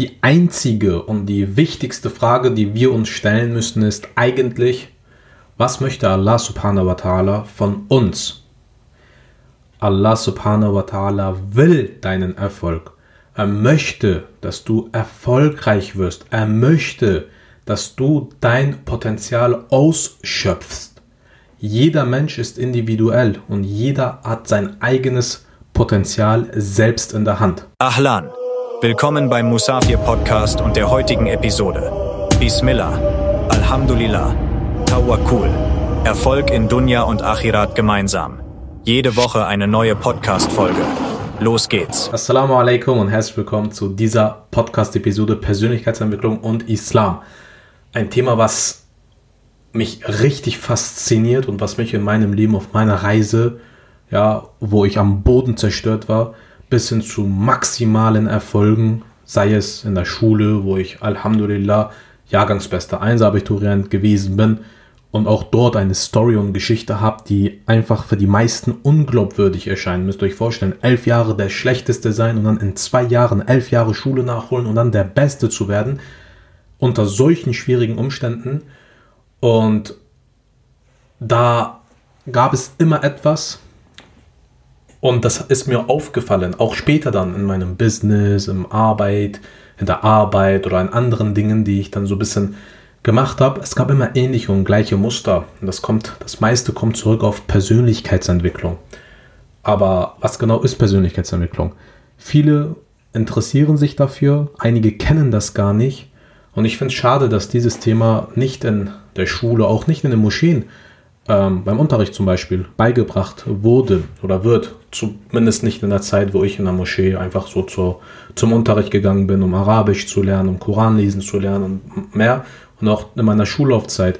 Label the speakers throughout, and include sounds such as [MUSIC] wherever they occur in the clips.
Speaker 1: die einzige und die wichtigste Frage, die wir uns stellen müssen, ist eigentlich, was möchte Allah subhanahu wa ta'ala von uns? Allah subhanahu wa ta'ala will deinen Erfolg. Er möchte, dass du erfolgreich wirst. Er möchte, dass du dein Potenzial ausschöpfst. Jeder Mensch ist individuell und jeder hat sein eigenes Potenzial selbst in der Hand.
Speaker 2: Ahlan, willkommen beim Musafir Podcast und der heutigen Episode. Bismillah, Alhamdulillah, Tawakkul, Erfolg in Dunya und Akhirat gemeinsam. Jede Woche eine neue Podcast-Folge. Los geht's.
Speaker 1: Assalamu alaikum und herzlich willkommen zu dieser Podcast-Episode Persönlichkeitsentwicklung und Islam. Ein Thema, was mich richtig fasziniert und was mich in meinem Leben auf meiner Reise, ja, wo ich am Boden zerstört war, bis hin zu maximalen Erfolgen, sei es in der Schule, wo ich Alhamdulillah Jahrgangsbester Einser-Abiturient gewesen bin und auch dort eine Story und Geschichte habe, die einfach für die meisten unglaubwürdig erscheinen. Müsst ihr euch vorstellen, elf Jahre der Schlechteste sein und dann in zwei Jahren elf Jahre Schule nachholen und dann der Beste zu werden, unter solchen schwierigen Umständen – und da gab es immer etwas, und das ist mir aufgefallen, auch später dann in meinem Business, im Arbeit, in der Arbeit oder in anderen Dingen, die ich dann so ein bisschen gemacht habe. Es gab immer ähnliche und gleiche Muster. Und das kommt, das meiste kommt zurück auf Persönlichkeitsentwicklung. Aber was genau ist Persönlichkeitsentwicklung? Viele interessieren sich dafür, einige kennen das gar nicht. Und ich finde es schade, dass dieses Thema nicht in der Schule, auch nicht in den Moscheen, ähm, beim Unterricht zum Beispiel, beigebracht wurde oder wird. Zumindest nicht in der Zeit, wo ich in der Moschee einfach so zur, zum Unterricht gegangen bin, um Arabisch zu lernen, um Koran lesen zu lernen und mehr. Und auch in meiner Schullaufzeit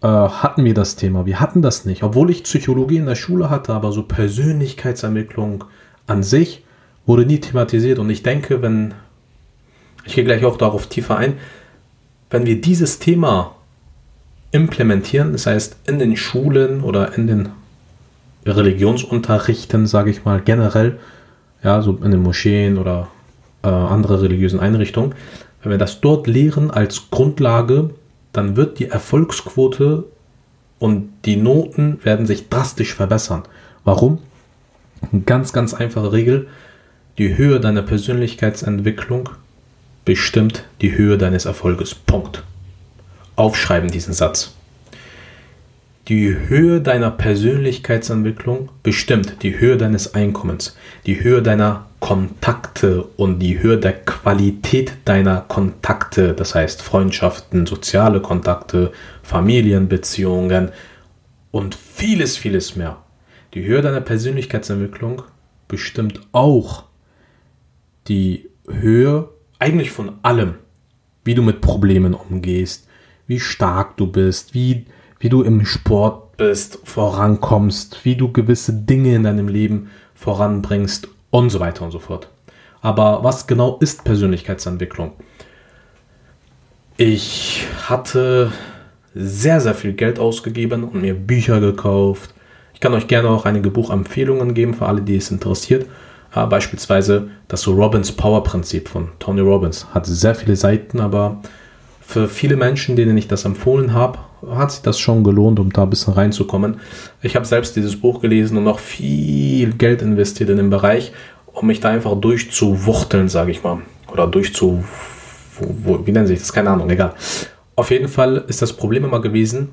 Speaker 1: äh, hatten wir das Thema. Wir hatten das nicht. Obwohl ich Psychologie in der Schule hatte, aber so Persönlichkeitsermittlung an sich wurde nie thematisiert. Und ich denke, wenn, ich gehe gleich auch darauf tiefer ein, wenn wir dieses Thema implementieren, das heißt in den Schulen oder in den Religionsunterrichten, sage ich mal generell, ja, so in den Moscheen oder äh, andere religiösen Einrichtungen, wenn wir das dort lehren als Grundlage, dann wird die Erfolgsquote und die Noten werden sich drastisch verbessern. Warum? Eine ganz, ganz einfache Regel. Die Höhe deiner Persönlichkeitsentwicklung bestimmt die Höhe deines Erfolges. Punkt aufschreiben, diesen Satz. Die Höhe deiner Persönlichkeitsentwicklung bestimmt die Höhe deines Einkommens, die Höhe deiner Kontakte und die Höhe der Qualität deiner Kontakte, das heißt Freundschaften, soziale Kontakte, Familienbeziehungen und vieles, vieles mehr. Die Höhe deiner Persönlichkeitsentwicklung bestimmt auch die Höhe eigentlich von allem, wie du mit Problemen umgehst, wie stark du bist, wie, wie du im Sport bist, vorankommst, wie du gewisse Dinge in deinem Leben voranbringst und so weiter und so fort. Aber was genau ist Persönlichkeitsentwicklung? Ich hatte sehr, sehr viel Geld ausgegeben und mir Bücher gekauft. Ich kann euch gerne auch einige Buchempfehlungen geben für alle, die es interessiert. Ja, beispielsweise das Robbins Power Prinzip von Tony Robbins. Hat sehr viele Seiten, aber für viele Menschen, denen ich das empfohlen habe, hat sich das schon gelohnt, um da ein bisschen reinzukommen. Ich habe selbst dieses Buch gelesen und noch viel Geld investiert in den Bereich, um mich da einfach durchzuwuchteln, sage ich mal. Oder durchzu... Wie nennen sich das? Keine Ahnung, egal. Auf jeden Fall ist das Problem immer gewesen,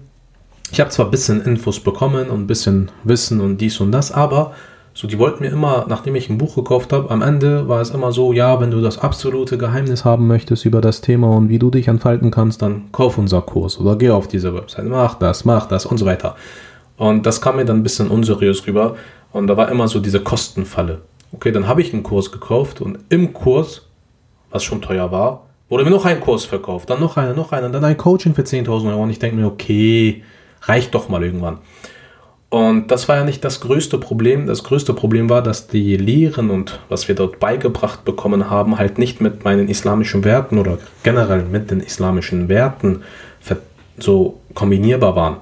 Speaker 1: ich habe zwar ein bisschen Infos bekommen und ein bisschen Wissen und dies und das, aber so, die wollten mir immer, nachdem ich ein Buch gekauft habe, am Ende war es immer so, ja, wenn du das absolute Geheimnis haben möchtest über das Thema und wie du dich entfalten kannst, dann kauf unser Kurs oder geh auf diese Website, mach das, mach das und so weiter. Und das kam mir dann ein bisschen unseriös rüber und da war immer so diese Kostenfalle. Okay, dann habe ich einen Kurs gekauft und im Kurs, was schon teuer war, wurde mir noch ein Kurs verkauft, dann noch einer, noch einer, dann ein Coaching für 10.000 Euro und ich denke mir, okay, reicht doch mal irgendwann. Und das war ja nicht das größte Problem. Das größte Problem war, dass die Lehren und was wir dort beigebracht bekommen haben, halt nicht mit meinen islamischen Werten oder generell mit den islamischen Werten so kombinierbar waren.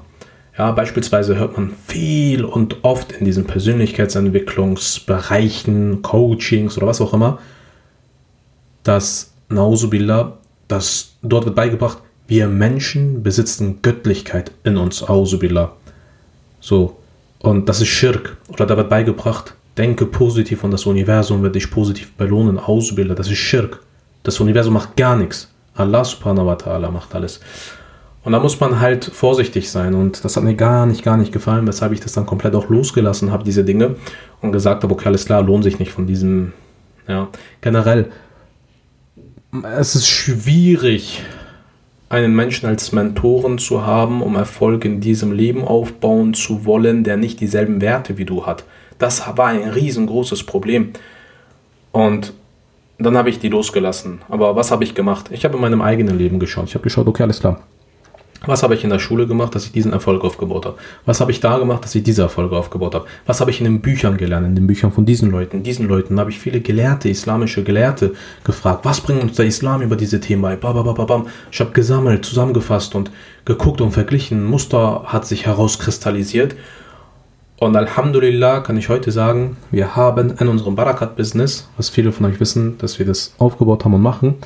Speaker 1: Ja, beispielsweise hört man viel und oft in diesen Persönlichkeitsentwicklungsbereichen, Coachings oder was auch immer, dass Nauzubillah, dass dort wird beigebracht, wir Menschen besitzen Göttlichkeit in uns, Auzubillah. So, und das ist Schirk. Oder da wird beigebracht, denke positiv und das Universum wird dich positiv belohnen, Auzubillah. Das ist Schirk. Das Universum macht gar nichts. Allah subhanahu wa ta'ala macht alles. Und da muss man halt vorsichtig sein. Und das hat mir gar nicht, gar nicht gefallen, weshalb ich das dann komplett auch losgelassen habe, diese Dinge. Und gesagt habe, okay, alles klar, lohnt sich nicht von diesem, ja, generell. Es ist schwierig, einen Menschen als Mentoren zu haben, um Erfolg in diesem Leben aufbauen zu wollen, der nicht dieselben Werte wie du hat. Das war ein riesengroßes Problem. Und dann habe ich die losgelassen. Aber was habe ich gemacht? Ich habe in meinem eigenen Leben geschaut. Ich habe geschaut, okay, alles klar. Was habe ich in der Schule gemacht, dass ich diesen Erfolg aufgebaut habe? Was habe ich da gemacht, dass ich diese Erfolge aufgebaut habe? Was habe ich in den Büchern gelernt, in den Büchern von diesen Leuten? Diesen Leuten habe ich viele Gelehrte, islamische Gelehrte gefragt, was bringt uns der Islam über diese Themen bei? Babababam. Ich habe gesammelt, zusammengefasst und geguckt und verglichen. Muster hat sich herauskristallisiert. Und Alhamdulillah kann ich heute sagen, wir haben in unserem Barakat-Business, was viele von euch wissen, dass wir das aufgebaut haben und machen,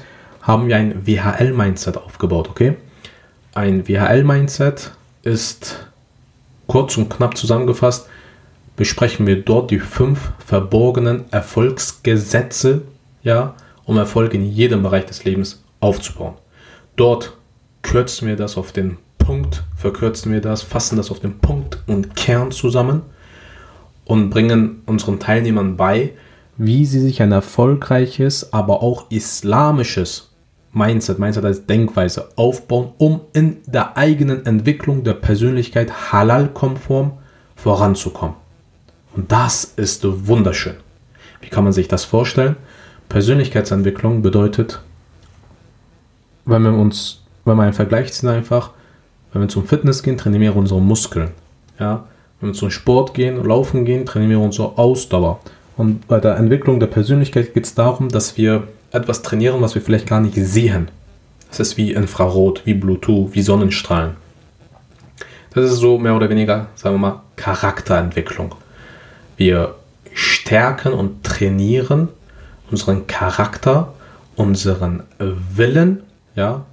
Speaker 1: haben wir ein WHL-Mindset aufgebaut, okay? Ein WHL-Mindset ist kurz und knapp zusammengefasst, besprechen wir dort die fünf verborgenen Erfolgsgesetze, ja, um Erfolg in jedem Bereich des Lebens aufzubauen. Dort kürzen wir das auf den Punkt, verkürzen wir das, fassen das auf den Punkt und Kern zusammen und bringen unseren Teilnehmern bei, wie sie sich ein erfolgreiches, aber auch islamisches Mindset, Mindset als Denkweise aufbauen, um in der eigenen Entwicklung der Persönlichkeit halal-konform voranzukommen. Und das ist wunderschön. Wie kann man sich das vorstellen? Persönlichkeitsentwicklung bedeutet, wenn wir uns, wenn wir einen Vergleich ziehen einfach, wenn wir zum Fitness gehen, trainieren wir unsere Muskeln. Ja? Wenn wir zum Sport gehen, laufen gehen, trainieren wir unsere Ausdauer. Und bei der Entwicklung der Persönlichkeit geht es darum, dass wir etwas trainieren, was wir vielleicht gar nicht sehen. Das ist wie Infrarot, wie Bluetooth, wie Sonnenstrahlen. Das ist so mehr oder weniger, sagen wir mal, Charakterentwicklung. Wir stärken und trainieren unseren Charakter, unseren Willen, ja,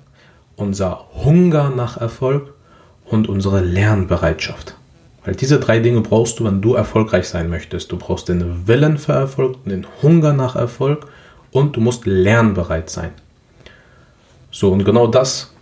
Speaker 1: unser Hunger nach Erfolg und unsere Lernbereitschaft. Weil diese drei Dinge brauchst du, wenn du erfolgreich sein möchtest. Du brauchst den Willen für Erfolg, den Hunger nach Erfolg und du musst lernbereit sein. So, und genau das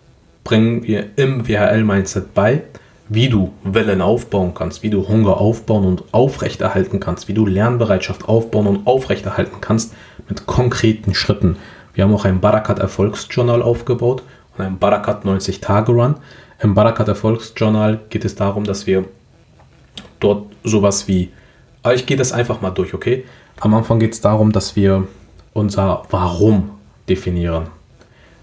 Speaker 1: bringen wir im WHL-Mindset bei, wie du Wellen aufbauen kannst, wie du Hunger aufbauen und aufrechterhalten kannst, wie du Lernbereitschaft aufbauen und aufrechterhalten kannst mit konkreten Schritten. Wir haben auch ein Barakat Erfolgsjournal aufgebaut und ein Barakat 90 Tage Run. Im Barakat Erfolgsjournal geht es darum, dass wir dort sowas wie, ich gehe das einfach mal durch, okay? Am Anfang geht es darum, dass wir unser Warum definieren.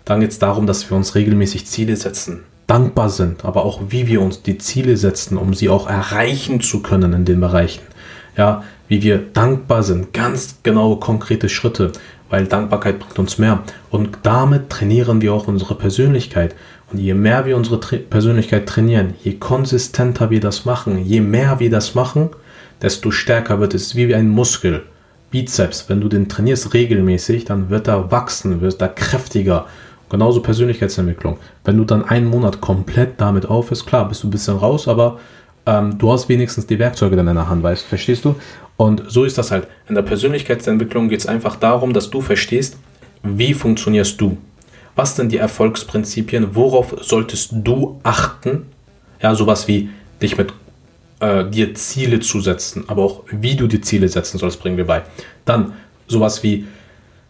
Speaker 1: Dann geht es darum, dass wir uns regelmäßig Ziele setzen, dankbar sind, aber auch wie wir uns die Ziele setzen, um sie auch erreichen zu können in den Bereichen. Ja, wie wir dankbar sind, ganz genaue konkrete Schritte, weil Dankbarkeit bringt uns mehr. Und damit trainieren wir auch unsere Persönlichkeit. Und je mehr wir unsere Tra Persönlichkeit trainieren, je konsistenter wir das machen, je mehr wir das machen, desto stärker wird es wie ein Muskel. Bizeps, wenn du den trainierst regelmäßig, dann wird er wachsen, wird er kräftiger. Genauso Persönlichkeitsentwicklung. Wenn du dann einen Monat komplett damit aufhörst, klar, bist du ein bisschen raus, aber ähm, du hast wenigstens die Werkzeuge in deiner Hand, weißt, verstehst du? Und so ist das halt. In der Persönlichkeitsentwicklung geht es einfach darum, dass du verstehst, wie funktionierst du? Was sind die Erfolgsprinzipien? Worauf solltest du achten? Ja, sowas wie dich mit äh, dir Ziele zu setzen, aber auch wie du die Ziele setzen sollst, bringen wir bei. Dann sowas wie,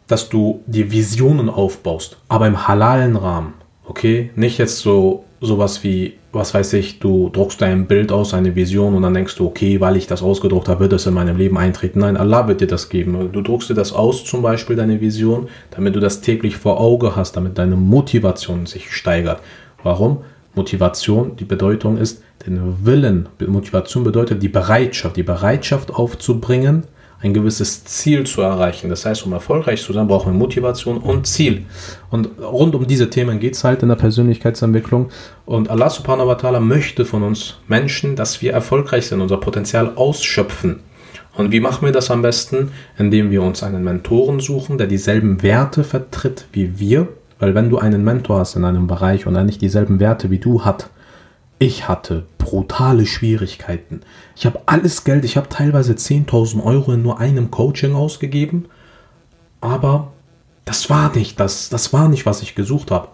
Speaker 1: dass du dir Visionen aufbaust, aber im halalen Rahmen. Okay, nicht jetzt so sowas wie, was weiß ich, du druckst dein Bild aus, eine Vision und dann denkst du, okay, weil ich das ausgedruckt habe, wird das in meinem Leben eintreten. Nein, Allah wird dir das geben. Du druckst dir das aus, zum Beispiel deine Vision, damit du das täglich vor Auge hast, damit deine Motivation sich steigert. Warum? Motivation, die Bedeutung ist, den Willen. Motivation bedeutet die Bereitschaft, die Bereitschaft aufzubringen, ein gewisses Ziel zu erreichen. Das heißt, um erfolgreich zu sein, brauchen wir Motivation und Ziel. Und rund um diese Themen geht es halt in der Persönlichkeitsentwicklung. Und Allah subhanahu wa ta'ala möchte von uns Menschen, dass wir erfolgreich sind, unser Potenzial ausschöpfen. Und wie machen wir das am besten? Indem wir uns einen Mentoren suchen, der dieselben Werte vertritt wie wir. Weil wenn du einen Mentor hast in einem Bereich und er nicht dieselben Werte wie du hat, ich hatte brutale Schwierigkeiten. Ich habe alles Geld, ich habe teilweise 10.000 Euro in nur einem Coaching ausgegeben, aber das war nicht das, das war nicht, was ich gesucht habe.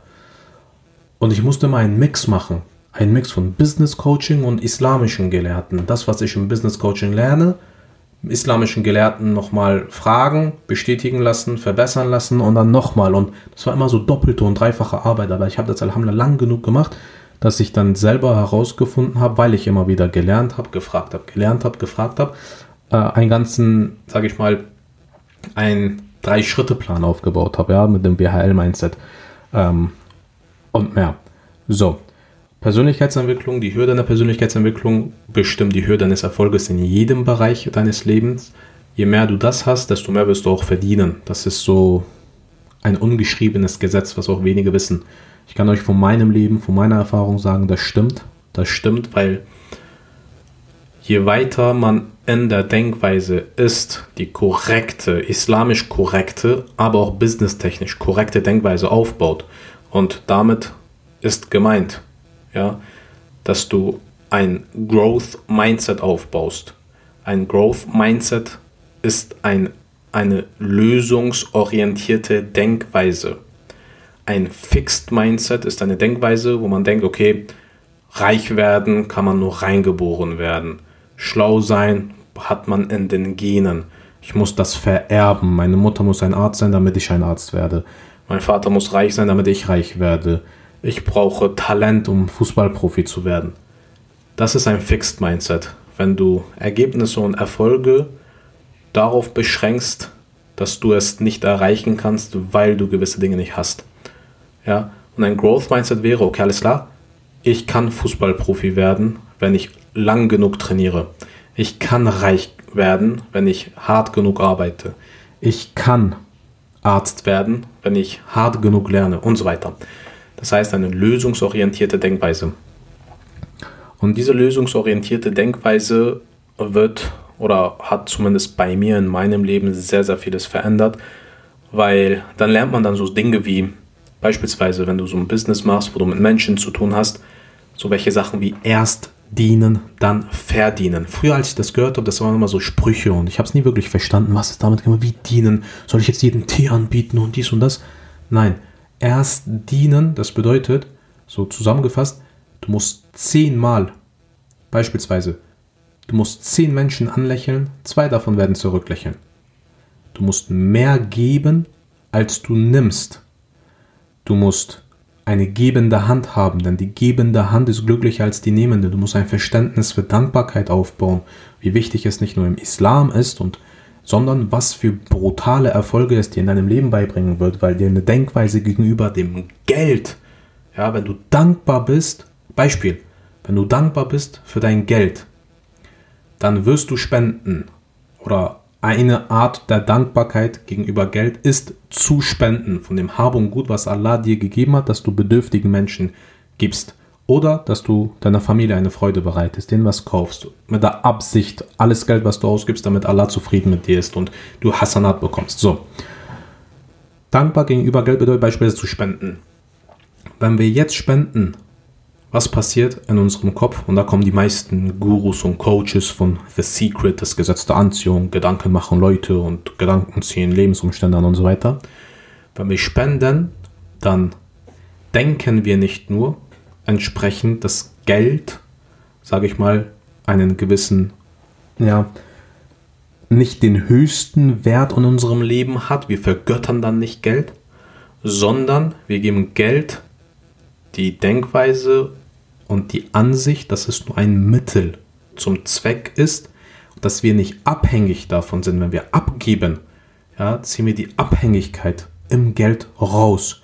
Speaker 1: Und ich musste mal einen Mix machen, einen Mix von Business Coaching und islamischen Gelehrten. Das, was ich im Business Coaching lerne, islamischen Gelehrten nochmal fragen, bestätigen lassen, verbessern lassen und dann nochmal. Und das war immer so doppelte und dreifache Arbeit, aber ich habe das Alhamdulillah lang genug gemacht, dass ich dann selber herausgefunden habe, weil ich immer wieder gelernt habe, gefragt habe, gelernt habe, gefragt habe, äh, einen ganzen, sage ich mal, ein Drei-Schritte-Plan aufgebaut habe, ja, mit dem BHL-Mindset ähm, und mehr. So, Persönlichkeitsentwicklung, die Hürde der Persönlichkeitsentwicklung bestimmt die Hürde deines Erfolges in jedem Bereich deines Lebens. Je mehr du das hast, desto mehr wirst du auch verdienen. Das ist so ein ungeschriebenes Gesetz, was auch wenige wissen. Ich kann euch von meinem Leben, von meiner Erfahrung sagen, das stimmt. Das stimmt, weil je weiter man in der Denkweise ist, die korrekte, islamisch korrekte, aber auch businesstechnisch korrekte Denkweise aufbaut. Und damit ist gemeint, ja, dass du ein Growth Mindset aufbaust. Ein Growth Mindset ist ein, eine lösungsorientierte Denkweise. Ein Fixed Mindset ist eine Denkweise, wo man denkt, okay, reich werden kann man nur reingeboren werden. Schlau sein hat man in den Genen. Ich muss das vererben. Meine Mutter muss ein Arzt sein, damit ich ein Arzt werde. Mein Vater muss reich sein, damit ich reich werde ich brauche Talent, um Fußballprofi zu werden. Das ist ein Fixed Mindset. Wenn du Ergebnisse und Erfolge darauf beschränkst, dass du es nicht erreichen kannst, weil du gewisse Dinge nicht hast. Ja? Und ein Growth Mindset wäre, okay, alles klar, ich kann Fußballprofi werden, wenn ich lang genug trainiere. Ich kann reich werden, wenn ich hart genug arbeite. Ich kann Arzt werden, wenn ich hart genug lerne und so weiter. Das heißt eine lösungsorientierte Denkweise. Und diese lösungsorientierte Denkweise wird oder hat zumindest bei mir in meinem Leben sehr, sehr vieles verändert, weil dann lernt man dann so Dinge wie beispielsweise, wenn du so ein Business machst, wo du mit Menschen zu tun hast, so welche Sachen wie erst dienen, dann verdienen. Früher, als ich das gehört habe, das waren immer so Sprüche und ich habe es nie wirklich verstanden, was ist damit gemeint, wie dienen, soll ich jetzt jeden Tee anbieten und dies und das? Nein, erst dienen, das bedeutet, so zusammengefasst, du musst zehnmal, beispielsweise, du musst zehn Menschen anlächeln, zwei davon werden zurücklächeln. Du musst mehr geben, als du nimmst. Du musst eine gebende Hand haben, denn die gebende Hand ist glücklicher als die nehmende. Du musst ein Verständnis für Dankbarkeit aufbauen, wie wichtig es nicht nur im Islam ist und sondern was für brutale Erfolge es dir in deinem Leben beibringen wird, weil dir eine Denkweise gegenüber dem Geld, ja, wenn du dankbar bist, Beispiel, wenn du dankbar bist für dein Geld, dann wirst du spenden oder eine Art der Dankbarkeit gegenüber Geld ist zu spenden von dem Hab und Gut, was Allah dir gegeben hat, dass du bedürftigen Menschen gibst. Oder dass du deiner Familie eine Freude bereitest, denen was kaufst, mit der Absicht, alles Geld, was du ausgibst, damit Allah zufrieden mit dir ist und du Hasanat bekommst. So. Dankbar gegenüber Geld bedeutet beispielsweise zu spenden. Wenn wir jetzt spenden, was passiert in unserem Kopf? Und da kommen die meisten Gurus und Coaches von The Secret, das Gesetz der Anziehung, Gedanken machen Leute und Gedanken ziehen Lebensumstände an und so weiter. Wenn wir spenden, dann denken wir nicht nur, entsprechend das Geld, sage ich mal, einen gewissen, ja, nicht den höchsten Wert in unserem Leben hat. Wir vergöttern dann nicht Geld, sondern wir geben Geld die Denkweise und die Ansicht, dass es nur ein Mittel zum Zweck ist, dass wir nicht abhängig davon sind. Wenn wir abgeben, ja, ziehen wir die Abhängigkeit im Geld raus.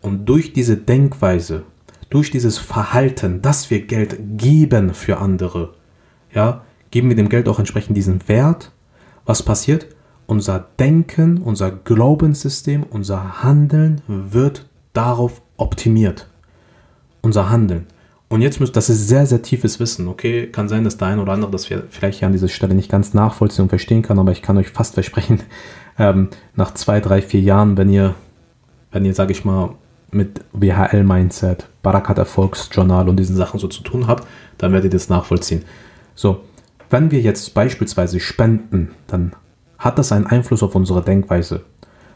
Speaker 1: Und durch diese Denkweise durch dieses Verhalten, dass wir Geld geben für andere, ja, geben wir dem Geld auch entsprechend diesen Wert. Was passiert? Unser Denken, unser Glaubenssystem, unser Handeln wird darauf optimiert. Unser Handeln. Und jetzt müsst, das ist sehr, sehr tiefes Wissen, okay? Kann sein, dass der eine oder andere das vielleicht hier an dieser Stelle nicht ganz nachvollziehen und verstehen kann, aber ich kann euch fast versprechen, [LAUGHS] ähm, nach zwei, drei, vier Jahren, wenn ihr, wenn ihr, sag ich mal, mit WHL-Mindset, Barakat Erfolgsjournal und diesen Sachen so zu tun habt, dann werdet ihr das nachvollziehen. So, wenn wir jetzt beispielsweise spenden, dann hat das einen Einfluss auf unsere Denkweise.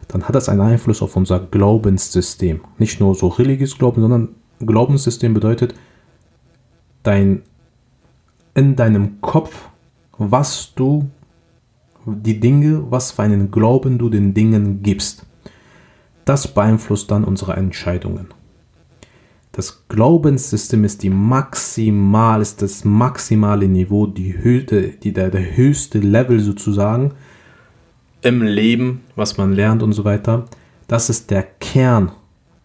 Speaker 1: Dann hat das einen Einfluss auf unser Glaubenssystem. Nicht nur so religiös Glauben, sondern Glaubenssystem bedeutet, dein, in deinem Kopf, was du, die Dinge, was für einen Glauben du den Dingen gibst. Das beeinflusst dann unsere Entscheidungen. Das Glaubenssystem ist die maximal, ist das maximale Niveau, die Höhe, die, der, der höchste Level sozusagen im Leben, was man lernt und so weiter. Das ist der Kern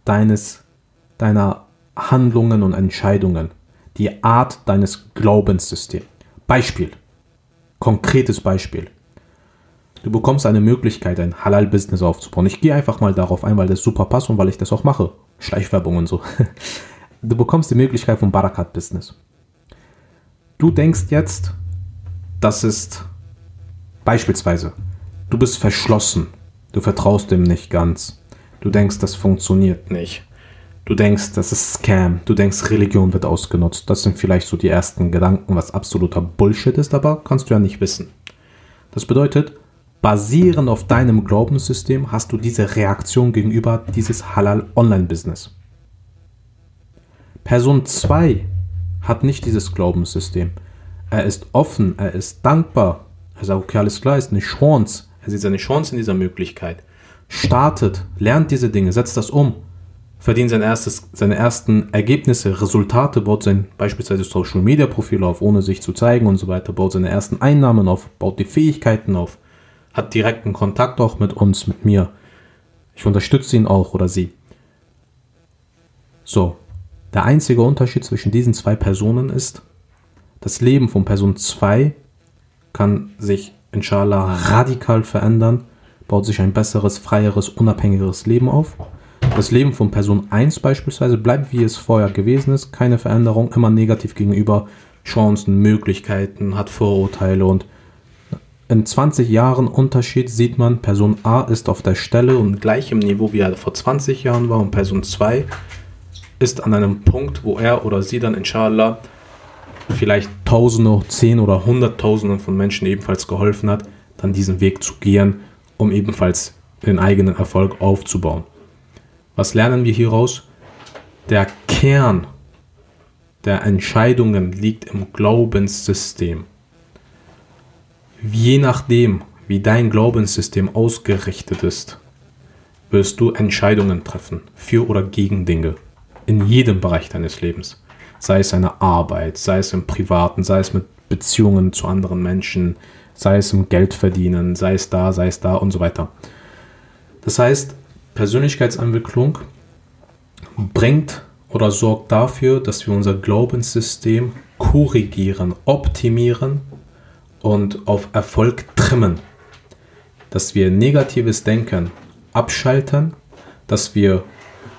Speaker 1: deines, deiner Handlungen und Entscheidungen die Art deines Glaubenssystems. Beispiel. Konkretes Beispiel. Du bekommst eine Möglichkeit, ein Halal-Business aufzubauen. Ich gehe einfach mal darauf ein, weil das super passt und weil ich das auch mache. Schleichwerbung und so. [LAUGHS] Du bekommst die Möglichkeit vom Barakat-Business. Du denkst jetzt, das ist beispielsweise, du bist verschlossen. Du vertraust dem nicht ganz. Du denkst, das funktioniert nicht. Du denkst, das ist Scam. Du denkst, Religion wird ausgenutzt. Das sind vielleicht so die ersten Gedanken, was absoluter Bullshit ist, aber kannst du ja nicht wissen. Das bedeutet, basierend auf deinem Glaubenssystem hast du diese Reaktion gegenüber dieses Halal Online Business. Person 2 hat nicht dieses Glaubenssystem. Er ist offen, er ist dankbar. Er sagt, okay, alles klar, ist eine Chance. Er sieht seine Chance in dieser Möglichkeit. Startet, lernt diese Dinge, setzt das um verdient sein erstes, seine ersten Ergebnisse, Resultate, baut sein beispielsweise Social Media Profil auf, ohne sich zu zeigen und so weiter, baut seine ersten Einnahmen auf, baut die Fähigkeiten auf, hat direkten Kontakt auch mit uns, mit mir. Ich unterstütze ihn auch oder sie. So, der einzige Unterschied zwischen diesen zwei Personen ist, das Leben von Person 2 kann sich inshallah radikal verändern, baut sich ein besseres, freieres, unabhängigeres Leben auf. Das Leben von Person 1 beispielsweise bleibt wie es vorher gewesen ist, keine Veränderung, immer negativ gegenüber Chancen, Möglichkeiten, hat Vorurteile und in 20 Jahren Unterschied sieht man, Person A ist auf der Stelle und gleich im Niveau, wie er vor 20 Jahren war und Person 2 ist an einem Punkt, wo er oder sie dann inshallah vielleicht Tausende, Zehn oder Hunderttausenden von Menschen ebenfalls geholfen hat, dann diesen Weg zu gehen, um ebenfalls den eigenen Erfolg aufzubauen. Was lernen wir hieraus? Der Kern der Entscheidungen liegt im Glaubenssystem. Je nachdem, wie dein Glaubenssystem ausgerichtet ist, wirst du Entscheidungen treffen für oder gegen Dinge in jedem Bereich deines Lebens. Sei es eine Arbeit, sei es im Privaten, sei es mit Beziehungen zu anderen Menschen, sei es im Geldverdienen, sei es da, sei es da und so weiter. Das heißt, Persönlichkeitsentwicklung bringt oder sorgt dafür, dass wir unser Glaubenssystem korrigieren, optimieren und auf Erfolg trimmen. Dass wir negatives Denken abschalten, dass wir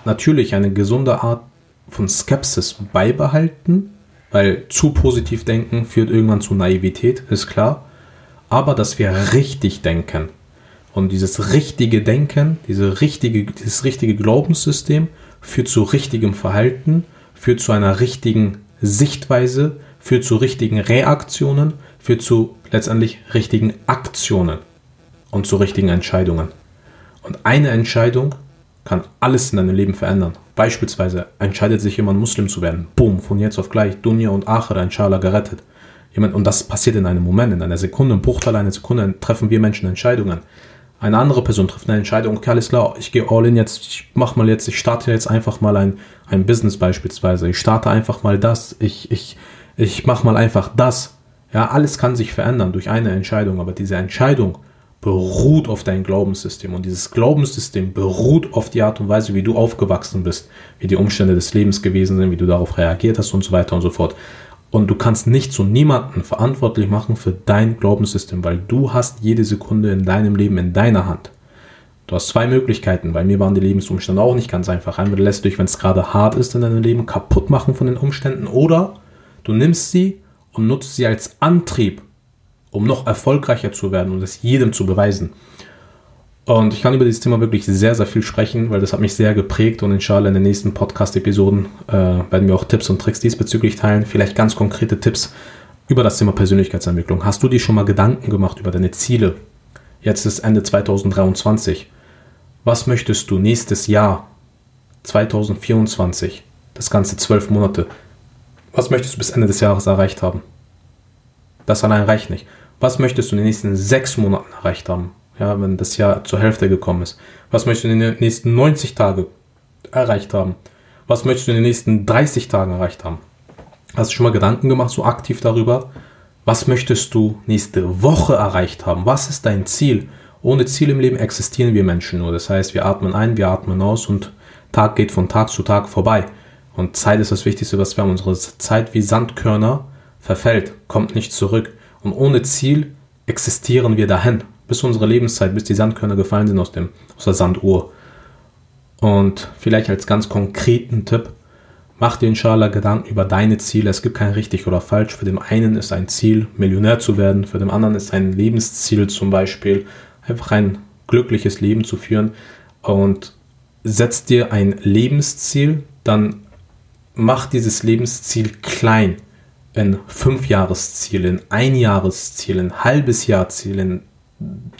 Speaker 1: natürlich eine gesunde Art von Skepsis beibehalten, weil zu positiv denken führt irgendwann zu Naivität, ist klar, aber dass wir richtig denken, und dieses richtige Denken, diese richtige, dieses richtige Glaubenssystem führt zu richtigem Verhalten, führt zu einer richtigen Sichtweise, führt zu richtigen Reaktionen, führt zu letztendlich richtigen Aktionen und zu richtigen Entscheidungen. Und eine Entscheidung kann alles in deinem Leben verändern. Beispielsweise entscheidet sich jemand Muslim zu werden. Boom, von jetzt auf gleich, Dunya und Akhira, inshallah, gerettet. Jemand, und das passiert in einem Moment, in einer Sekunde, im Bruchteil einer Sekunde treffen wir Menschen Entscheidungen. Eine andere Person trifft eine Entscheidung, okay, alles klar, ich gehe all in jetzt, ich mach mal jetzt, ich starte jetzt einfach mal ein, ein Business beispielsweise. Ich starte einfach mal das, ich, ich, ich mach mal einfach das. Ja, alles kann sich verändern durch eine Entscheidung, aber diese Entscheidung beruht auf dein Glaubenssystem und dieses Glaubenssystem beruht auf die Art und Weise, wie du aufgewachsen bist, wie die Umstände des Lebens gewesen sind, wie du darauf reagiert hast und so weiter und so fort. Und du kannst nicht zu niemanden verantwortlich machen für dein Glaubenssystem, weil du hast jede Sekunde in deinem Leben in deiner Hand. Du hast zwei Möglichkeiten. Bei mir waren die Lebensumstände auch nicht ganz einfach. Entweder lässt du dich, wenn es gerade hart ist in deinem Leben, kaputt machen von den Umständen oder du nimmst sie und nutzt sie als Antrieb, um noch erfolgreicher zu werden und es jedem zu beweisen. Und ich kann über dieses Thema wirklich sehr, sehr viel sprechen, weil das hat mich sehr geprägt und inshallah in den nächsten Podcast-Episoden äh, werden wir auch Tipps und Tricks diesbezüglich teilen. Vielleicht ganz konkrete Tipps über das Thema Persönlichkeitsentwicklung. Hast du dir schon mal Gedanken gemacht über deine Ziele? Jetzt ist Ende 2023. Was möchtest du nächstes Jahr, 2024, das ganze zwölf Monate, was möchtest du bis Ende des Jahres erreicht haben? Das allein reicht nicht. Was möchtest du in den nächsten sechs Monaten erreicht haben? Ja, wenn das Jahr zur Hälfte gekommen ist. Was möchtest du in den nächsten 90 Tagen erreicht haben? Was möchtest du in den nächsten 30 Tagen erreicht haben? Hast du schon mal Gedanken gemacht, so aktiv darüber? Was möchtest du nächste Woche erreicht haben? Was ist dein Ziel? Ohne Ziel im Leben existieren wir Menschen nur. Das heißt, wir atmen ein, wir atmen aus und Tag geht von Tag zu Tag vorbei. Und Zeit ist das Wichtigste, was wir haben. Unsere Zeit wie Sandkörner verfällt, kommt nicht zurück. Und ohne Ziel existieren wir dahin, bis unsere Lebenszeit, bis die Sandkörner gefallen sind aus, dem, aus der Sanduhr. Und vielleicht als ganz konkreten Tipp, mach dir inshallah Gedanken über deine Ziele. Es gibt kein richtig oder falsch. Für den einen ist ein Ziel, Millionär zu werden. Für den anderen ist ein Lebensziel zum Beispiel, einfach ein glückliches Leben zu führen. Und setz dir ein Lebensziel, dann mach dieses Lebensziel klein in fünf Jahresziel, in ein Jahresziel, in halbes Jahrziel, in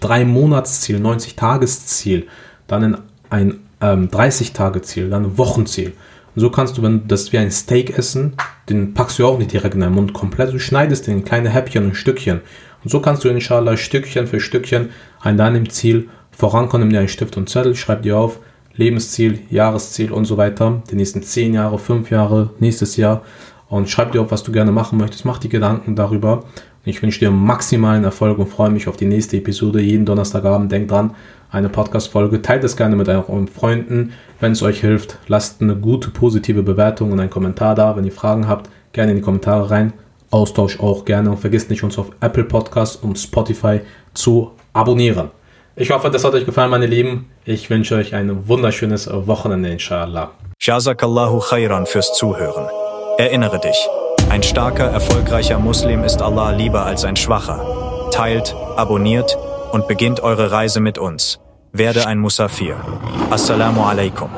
Speaker 1: drei Monatsziel, 90 Tagesziel, dann in ein ähm, 30 Tage Ziel, dann ein Wochenziel. Und so kannst du, wenn das wie ein Steak essen, den packst du auch nicht direkt in deinen Mund komplett, du schneidest den in kleine Häppchen und Stückchen. Und so kannst du inshallah Stückchen für Stückchen an deinem Ziel vorankommen. Nimm dir einen Stift und Zettel, schreib dir auf, Lebensziel, Jahresziel und so weiter, die nächsten 10 Jahre, 5 Jahre, nächstes Jahr und schreib dir auf, was du gerne machen möchtest, mach die Gedanken darüber. Ich wünsche dir maximalen Erfolg und freue mich auf die nächste Episode jeden Donnerstagabend. Denk dran, eine Podcast-Folge. Teilt es gerne mit euren Freunden. Wenn es euch hilft, lasst eine gute, positive Bewertung und einen Kommentar da. Wenn ihr Fragen habt, gerne in die Kommentare rein. Austausch auch gerne und vergisst nicht, uns auf Apple Podcasts und Spotify zu abonnieren. Ich hoffe, das hat euch gefallen, meine Lieben. Ich wünsche euch ein wunderschönes Wochenende, inshallah.
Speaker 2: Jazakallahu khairan fürs Zuhören. Erinnere dich, ein starker, erfolgreicher Muslim ist Allah lieber als ein schwacher. Teilt, abonniert und beginnt eure Reise mit uns. Werde ein Musafir. Assalamu alaikum.